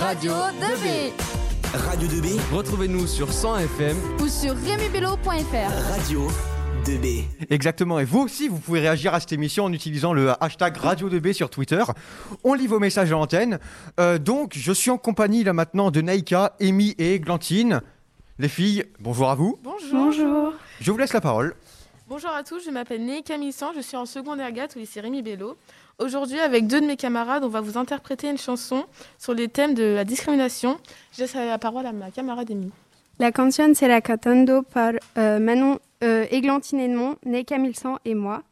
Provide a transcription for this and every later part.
Radio 2B. Radio 2B. Retrouvez-nous sur 100 FM ou sur remibello.fr. Radio 2B. Exactement. Et vous aussi, vous pouvez réagir à cette émission en utilisant le hashtag Radio 2B sur Twitter. On lit vos messages à l'antenne. Euh, donc, je suis en compagnie là maintenant de Naïka, Amy et Églantine. Les filles, bonjour à vous. Bonjour. Bonjour. Je vous laisse la parole. Bonjour à tous, je m'appelle Né Camille je suis en secondaire GAT au lycée Rémi Bello. Aujourd'hui, avec deux de mes camarades, on va vous interpréter une chanson sur les thèmes de la discrimination. Je laisse la parole à ma camarade Amy. La canción será cantando par uh, Manon uh, Églantine Edmond, Né Camille et moi.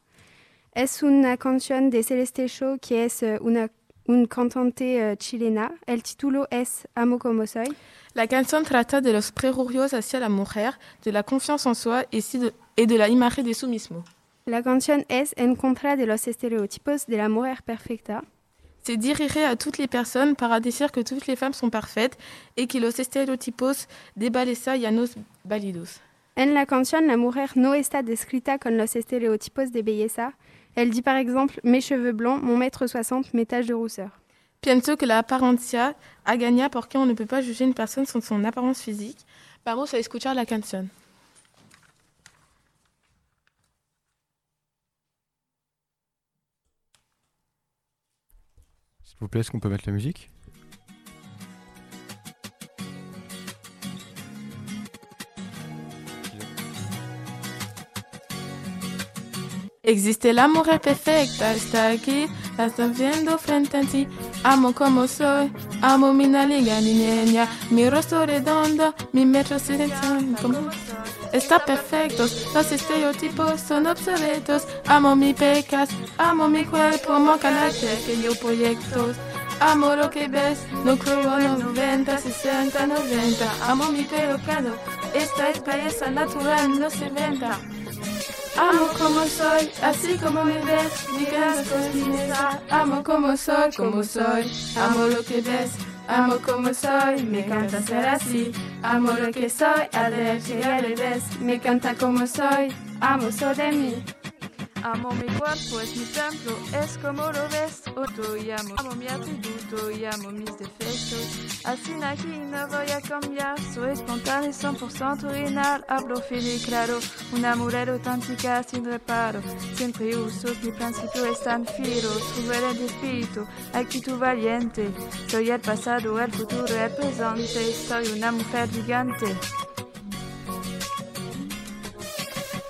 Es una canción de Celeste Show qui es uh, una, un cantante chilena? El título es Amo como soy. La canción trata de los prerogos hacia la mujer, de la confiance en soi et, de, et de la imagen de su mismo. La canción es en contra de los estereotipos de la mujer perfecta. C'est dirigé à toutes les personnes para decir que toutes les femmes sont parfaites et que los estereotipos de belleza ya no válidos. En la canción, la mujer no está descrita con los estereotipos de belleza. Elle dit par exemple mes cheveux blancs, mon mètre 60, mes taches de rousseur. Pienso que la apariencia agaña porque on ne peut pas juger une personne sur son apparence physique. Vamos a escuchar la canción. Vous plaît, est-ce qu'on peut mettre la musique? Existe el amor perfecta, está aquí, la viendo frente a ti. Amo como soy, amo mi nariga niña, mi rostro redondo, mi metro como Está perfecto, los estereotipos son obsoletos. Amo mi pecas, amo mi cuerpo, mi carácter que yo proyecto. Amo lo que ves, no creo en 90, 60, 90. Amo mi pelo claro, esta es belleza natural, no se venda. Amo como soy, así como me ves, mi casa mesa. Amo como soy, como soy, amo lo que ves. Amo como soy, me encanta ser así. Amo lo que soy, al llegar le ves. Me encanta como soy, amo soy de mí. Amo mi cuerpo, es mi templo, es como lo ves. Otro y amo, mi atributo y amo mis defectos. Así aquí no voy a cambiar, soy espontáneo 100% original. Hablo fino y claro, una mujer auténtica sin reparo. Siempre uso mi principio están firos, rebelde de espíritu, actitud valiente. Soy el pasado, el futuro, el presente, soy una mujer gigante.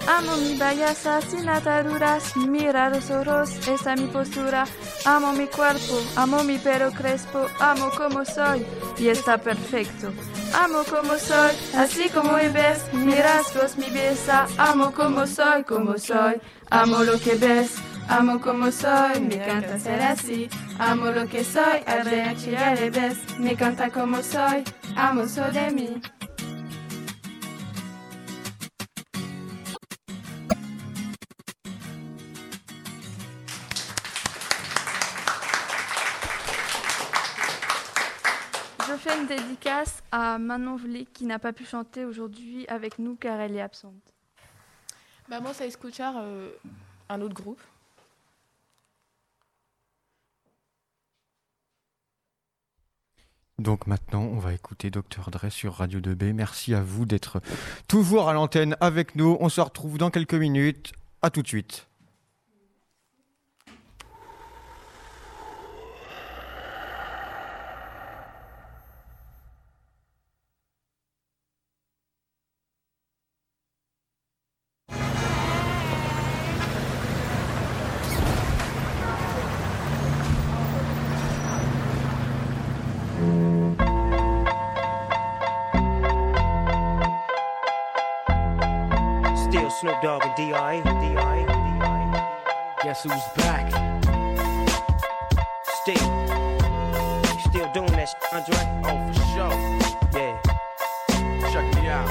Amo mi belleza sin ataduras, mira los ojos, esa es mi postura. Amo mi cuerpo, amo mi pelo crespo, amo como soy y está perfecto. Amo como soy, así como ves, miras vos mi belleza. Amo como soy, como soy, amo lo que ves. Amo como soy, me encanta ser así. Amo lo que soy, al le ves. Me encanta como soy, amo soy de mí. Dédicace à Manon Vlick qui n'a pas pu chanter aujourd'hui avec nous car elle est absente. Vamos a escuchar euh, un autre groupe. Donc maintenant, on va écouter Dr Dre sur Radio 2B. Merci à vous d'être toujours à l'antenne avec nous. On se retrouve dans quelques minutes. À tout de suite. Who's back? Still. Still doing that shit, Andre? Oh, for sure. Yeah. Check me out.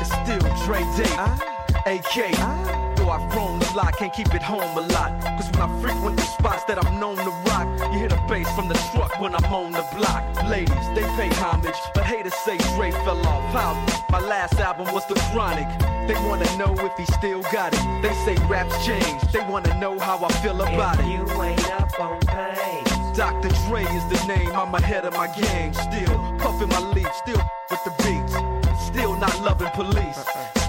It's still Dre Day. Ah. AK. Ah. Though I've grown a lot, can't keep it home a lot. Cause when I frequent the spots that I'm known to you hear the bass from the truck when I'm on the block. Ladies, they pay homage, but haters say Dre fell off. How? My last album was The Chronic. They wanna know if he still got it. They say raps change. They wanna know how I feel about if it. you ain't up on pain, Dr. Dre is the name, I'm ahead of my game. Still puffing my leaf, still with the beats. Still not loving police.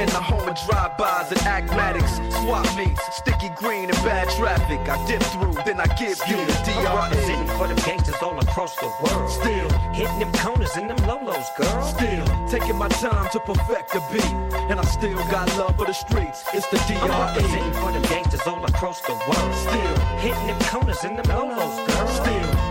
In the home of drive-bys and acmatics, swap meets, sticky green and bad traffic. I dip through, then I give you the I'm DRE. for them gangsters all across the world. Still, hitting them corners and them lolos, girl. still taking my time to perfect the beat, and I still got love for the streets. It's the I'm DRE. representing for them gangsters all across the world. Still, hitting them corners and them lolos, girl. still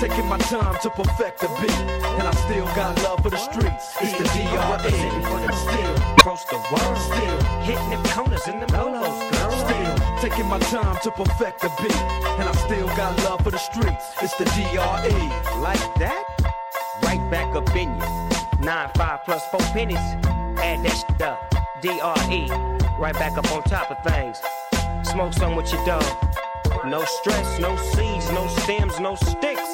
taking my time to perfect the beat, and I still got love for the streets. It's the DRE. Still, across the world. still, hitting them corners and them lolos, girl. still taking my time to perfect the beat, and I still got love for the streets. It's the DRE. Like that? Right back up in you. Nine, five plus four pennies. Add that shit up. DRE. Right back up on top of things. Smoke some with your dog. No stress, no seeds, no stems, no sticks.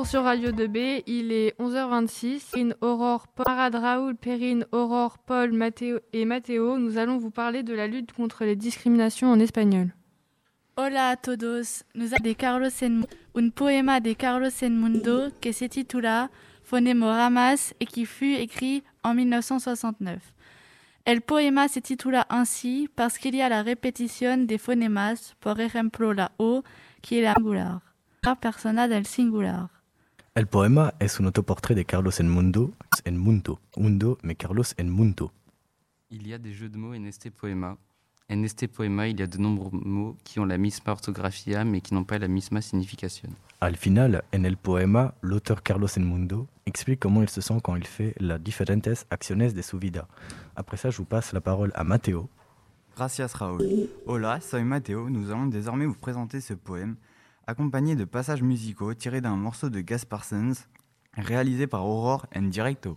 retour sur Radio 2B, il est 11h26. Perrine, Aurore, Paul, Parade, Raoul, Perrine, Aurore, Paul, Mathéo et Mathéo, nous allons vous parler de la lutte contre les discriminations en espagnol. Hola a todos, nous avons de Carlos un poema de Carlos en Mundo que se titula Fonemoramas et qui fut écrit en 1969. El poema se titula ainsi parce qu'il y a la répétition des phonemas, por ejemplo la O, qui est la singular, la persona del singular. El poema es un autoportrait de Carlos en Mundo, en Mundo, Mundo, mais Carlos en Mundo. Il y a des jeux de mots en este poema. En este poema, il y a de nombreux mots qui ont la misma orthographia mais qui n'ont pas la misma signification. Al final, en el poema, l'auteur Carlos en Mundo explique comment il se sent quand il fait las diferentes acciones de su vida. Après ça, je vous passe la parole à Matteo. Gracias Raoul. Hola, soy Mateo. Nous allons désormais vous présenter ce poème, accompagné de passages musicaux tirés d'un morceau de Gas Parsons, réalisé par Aurore en directo.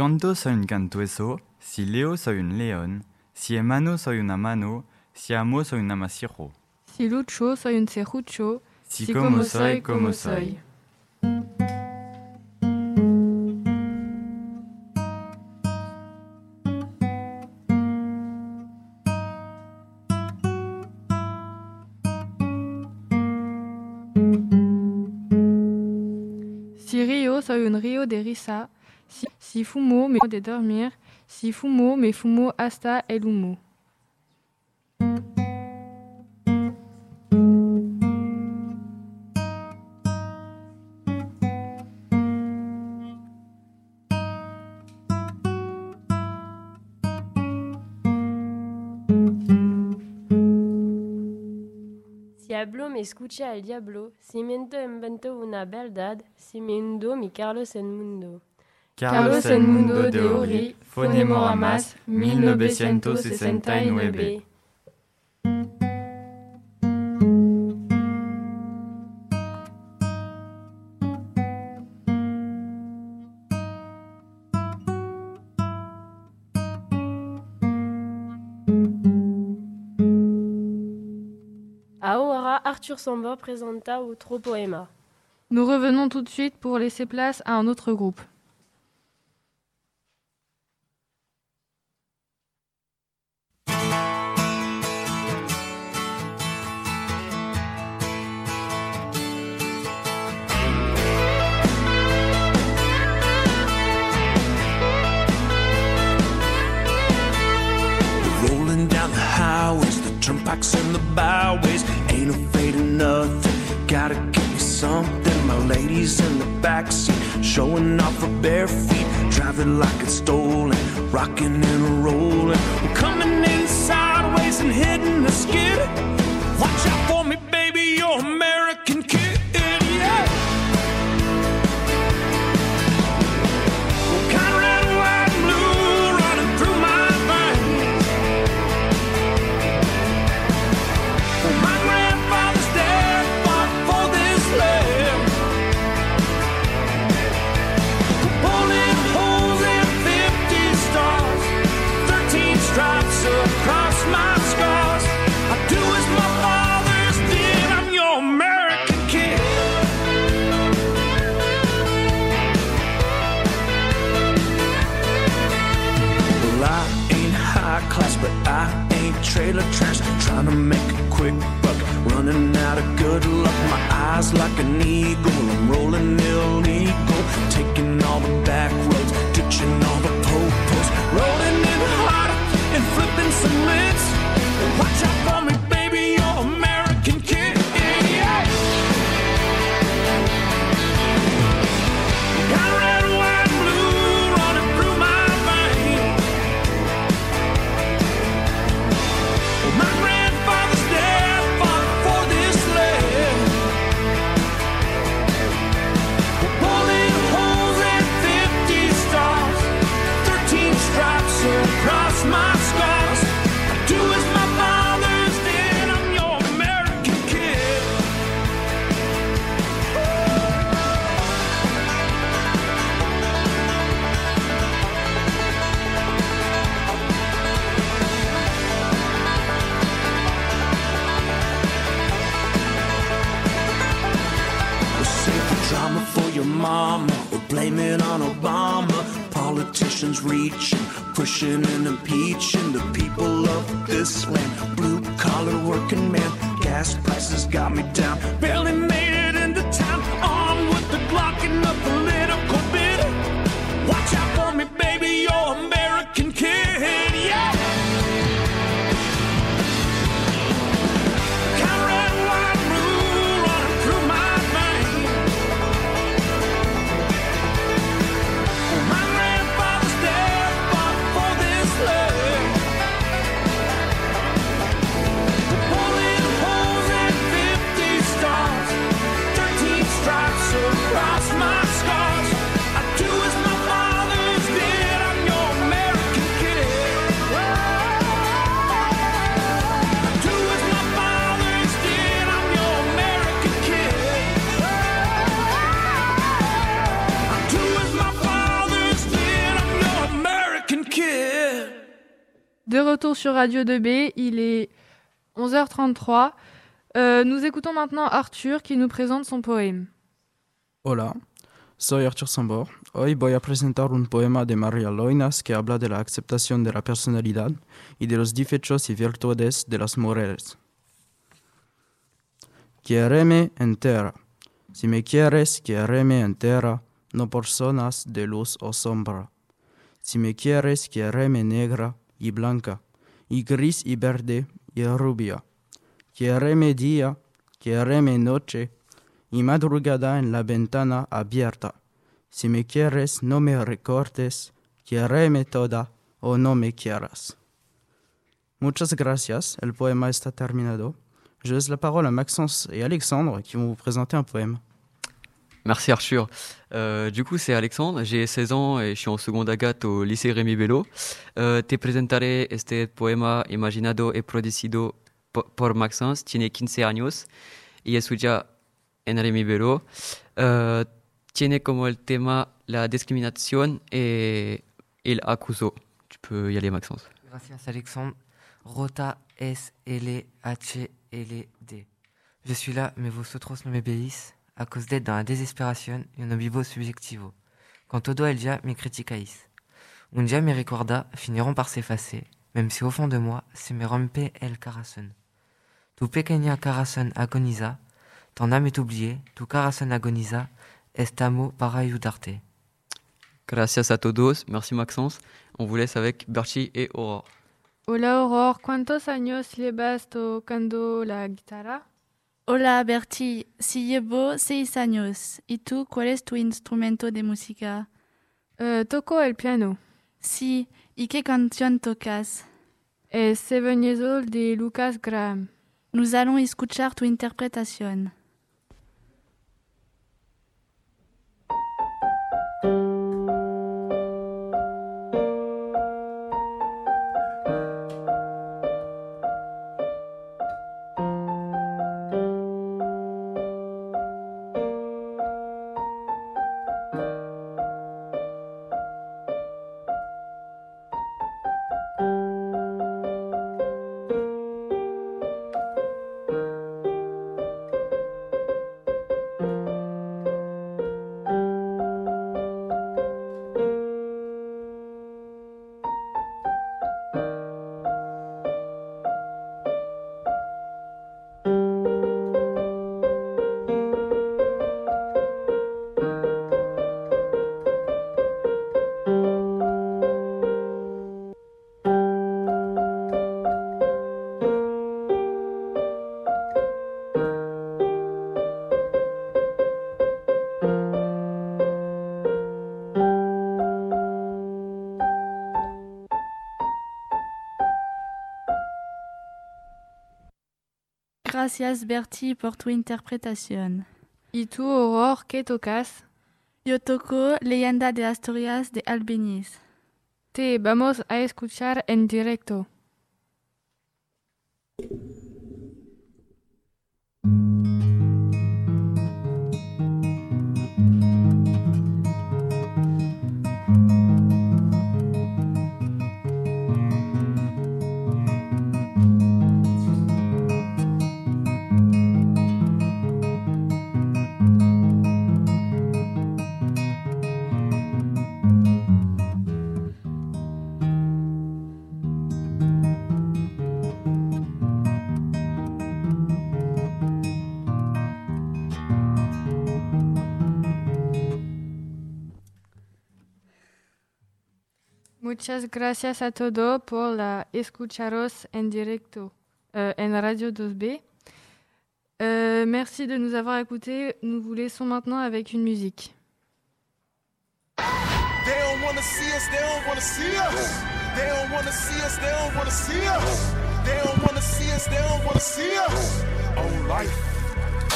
Canto soy un cantueso, si Leo soy un león, si Emano soy una mano, si Amo soy un amasiro. Si Lucho soy un serrucho, si, si como soy, como soy. Si Rio soy un río de risa, si fumo me de dormir, si fumo me fumo hasta el humo. Diablo me escucha al diablo, si miento invento una verdad, si miento mi Carlos en mundo. Carlos el mundo de horri, fonemo amas, 1969. Arthur Samba présenta Outro Poema. Nous revenons tout de suite pour laisser place à un autre groupe. building retour sur Radio 2B, il est 11h33. Euh, nous écoutons maintenant Arthur qui nous présente son poème. Hola, soy Arthur Sambor. Hoy voy a presentar un poema de María Loinas que habla de la aceptación de la personalidad y de los defectos y virtudes de las mujeres. Quiéreme entera. Si me quieres, quiéreme entera, no por zonas de luz o sombra. Si me quieres, quiéreme negra y blanca, y gris y verde y rubia. Quiéreme día, quiéreme noche, y madrugada en la ventana abierta. Si me quieres, no me recortes, quiéreme toda o no me quieras. Muchas gracias, el poema está terminado. Je laisse la parole à Maxence et Alexandre qui vont vous présenter un poème. Merci Arthur. Euh, du coup, c'est Alexandre, j'ai 16 ans et je suis en seconde agathe au lycée Rémi Bello. Euh, te presentaré este poema imaginado y producido po- por Maxence, tiene 15 años y estudia en Rémi Bello. Euh, tiene como el tema la discriminación y el acuso. Tu peux y aller, Maxence. Gracias Alexandre. Rota S L H L D. Je suis là, mais vosotros no me veis, a cause d'être dans la désespération y no vivo subjectivo. Quand todo el día me criticáis. Un día mes recuerda finiront par s'effacer, même si au fond de moi se me rompe el corazón. Tu pequeña corazón agoniza, ton âme est oubliée, tu corazón agoniza, estamos para ayudarte. Gracias a todos. Merci Maxence. On vous laisse avec Bertie et Aurore. Hola Aurore, ¿cuántos años llevas tocando la guitarra? Hola Bertie, si llevo seis años. ¿Y tú? Cuál es tu instrumento de música? Eh, toco el piano. Sí, ¿y qué canción tocas? Es Seven Years Old de Lucas Graham. Nous allons escuchar tu interpretación. Gracias Bertie por tu interpretación. ¿Y tú, Aurore, qué tocas? Yo toco Leyenda de Asturias de Albeniz. Te vamos a escuchar en directo. Muchas gracias a todos por la escucharos en directo euh, en Radio 2B. Euh, merci de nous avoir écoutés. Nous vous laissons maintenant avec une musique. They don't wanna see us, they don't wanna see us. They don't wanna see us, they don't wanna see us. They don't wanna see us, they don't wanna see us. On life,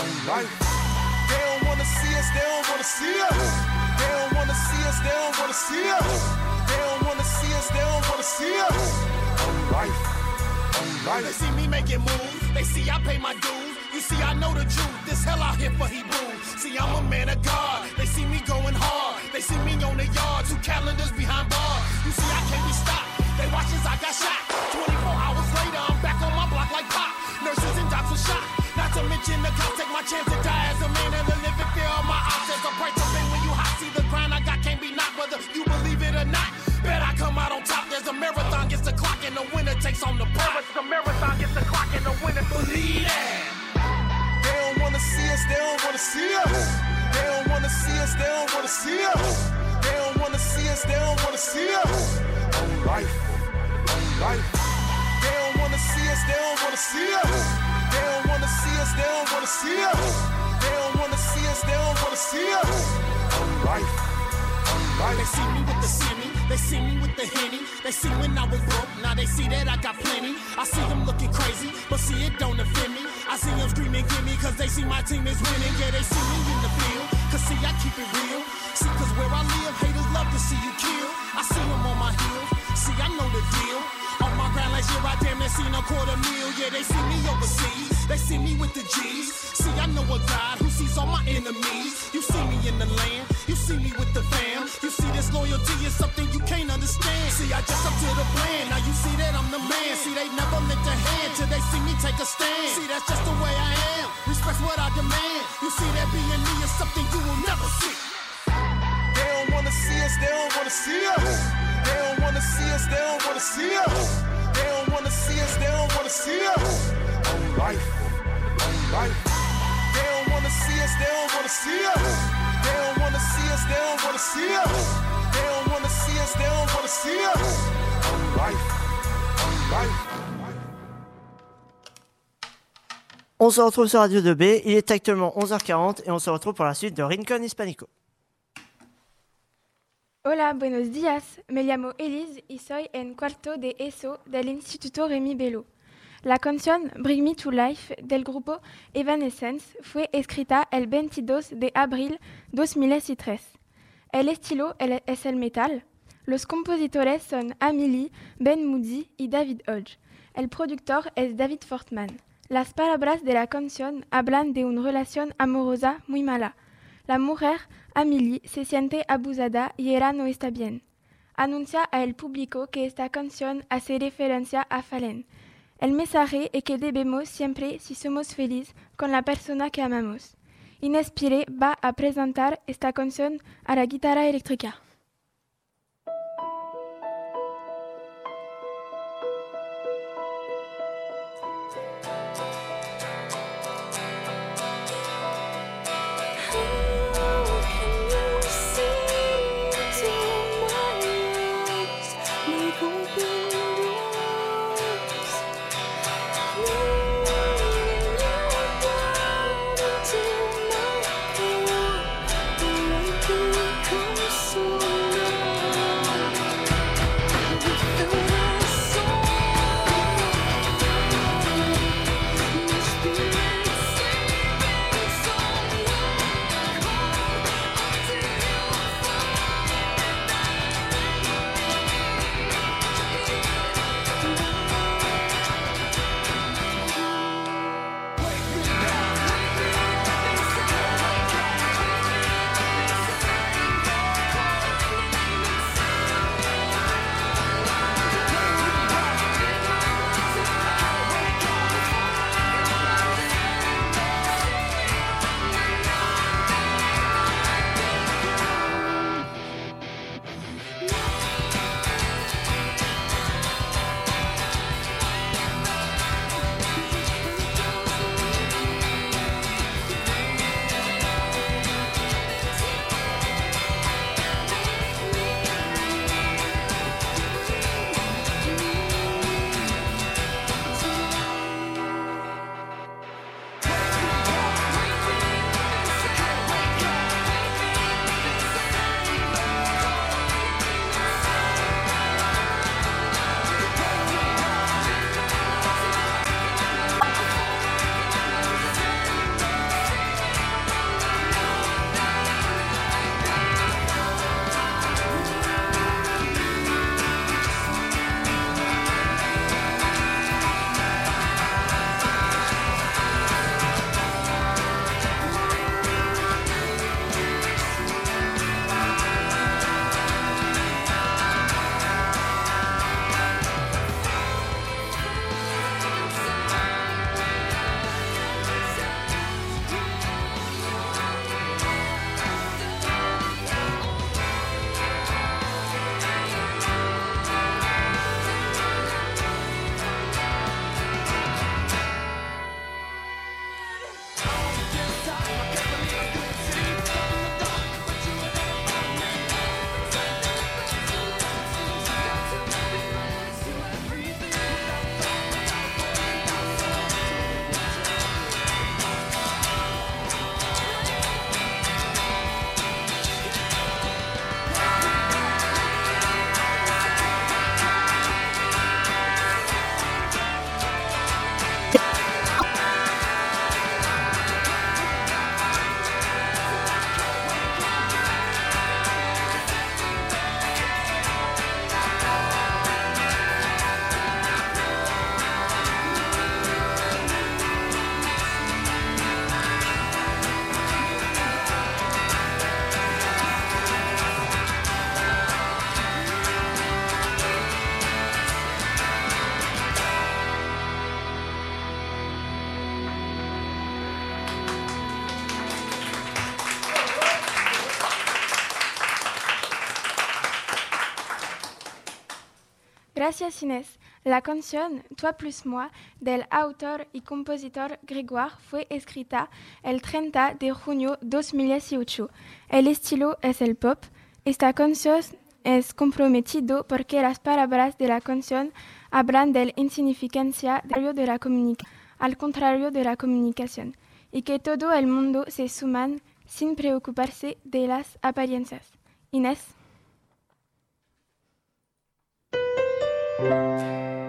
on life. They don't wanna see us, they don't wanna see us. They don't wanna see us, they don't wanna see us. They don't see us, they don't wanna see us. Oh, on life, on life. They see me making moves, they see I pay my dues. You see, I know the truth. This hell out here for Hebrew. See, I'm a man of God. They see me going hard. They see me on the believe that. They don't wanna see us, they don't wanna see us. They don't wanna see us, they don't wanna see us. They don't wanna see us, they don't wanna see us. On life, on life. They don't wanna see us, they don't wanna see us. They don't wanna see us, they don't wanna see us. They don't wanna see us, they don't wanna see us. On life, on life. They see me with the semi, they see me with the henny. They see when I was broke, now they see that I got plenty. I see them looking crazy, but see it don't offend me. I see them screaming, gimme, cause they see my team is winning. Yeah, they see me in the field, cause see, I keep it real. See, cause where I live, haters love to see you kill. I see them on my heels, see, I know the deal. On my ground last year, I damn near seen a quarter meal. Yeah, they see me overseas, they see me with the G's. See, I know a God who sees all my enemies. Just up to the plan, now you see that I'm the man. See, they never lent a hand till they see me take a stand. See, that's just the way I am, respect what I demand. You see that being me is something you will never see. They don't wanna see us, they don't wanna see us. They don't wanna see us, they don't wanna see us. They don't wanna see us, they don't wanna see us. On life, on life. They don't wanna see us, they don't wanna see us. They don't wanna see us, they don't wanna see us. They don't wanna see us, they don't wanna see us. On life, on life. On se retrouve sur Radio 2B, il est actuellement 11h40 et on se retrouve pour la suite de Rincon Hispanico. Hola, buenos días. Me llamo Elise y soy en cuarto de ESO del Instituto Remy Bello. La canción Bring Me to Life del grupo Evanescence fue escrita el 22 de abril 2003. El estilo el- es el metal. Los compositores son Amelie, Ben Moody y David Hodge. El productor es David Fortman. Las palabras de la canción hablan de una relación amorosa muy mala. La mujer, Amelie, se siente abusada y ella no está bien. Anuncia al público que esta canción hace referencia a Fallen. El mensaje es que debemos siempre, si somos felices, con la persona que amamos. Inespire va a presentar esta canción a la guitarra eléctrica. Gracias Inés. La canción Toi plus moi del autor y compositor Grégoire fue escrita el 30 de junio 2018. El estilo es el pop. Esta canción es comprometido porque las palabras de la canción hablan de la insignificancia de la al contrario de la comunicación y que todo el mundo se suman sin preocuparse de las apariencias. Inés. Música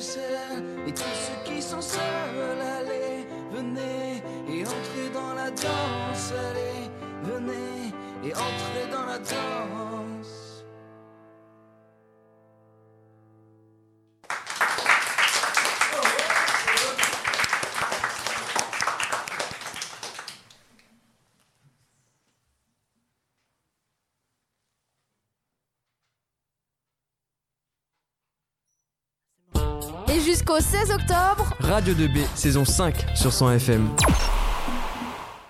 et tous ceux qui sont seuls, allez, venez et entrez dans la danse, allez, venez et entrez dans la danse. Jusqu'au 16 octobre, Radio 2B, saison 5 sur 100 FM.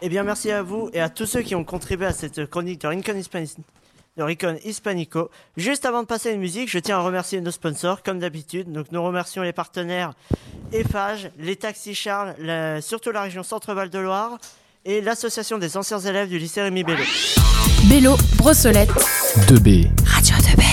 Eh bien, merci à vous et à tous ceux qui ont contribué à cette chronique de Rincon, Hispani- de Rincon Hispanico. Juste avant de passer à la musique, je tiens à remercier nos sponsors, comme d'habitude. Donc, nous remercions les partenaires EFAGE, les Taxis Charles, la- surtout la région Centre-Val de Loire et l'association des anciens élèves du lycée Rémi Bello. Bélo, Brossolette, 2B. Radio 2B.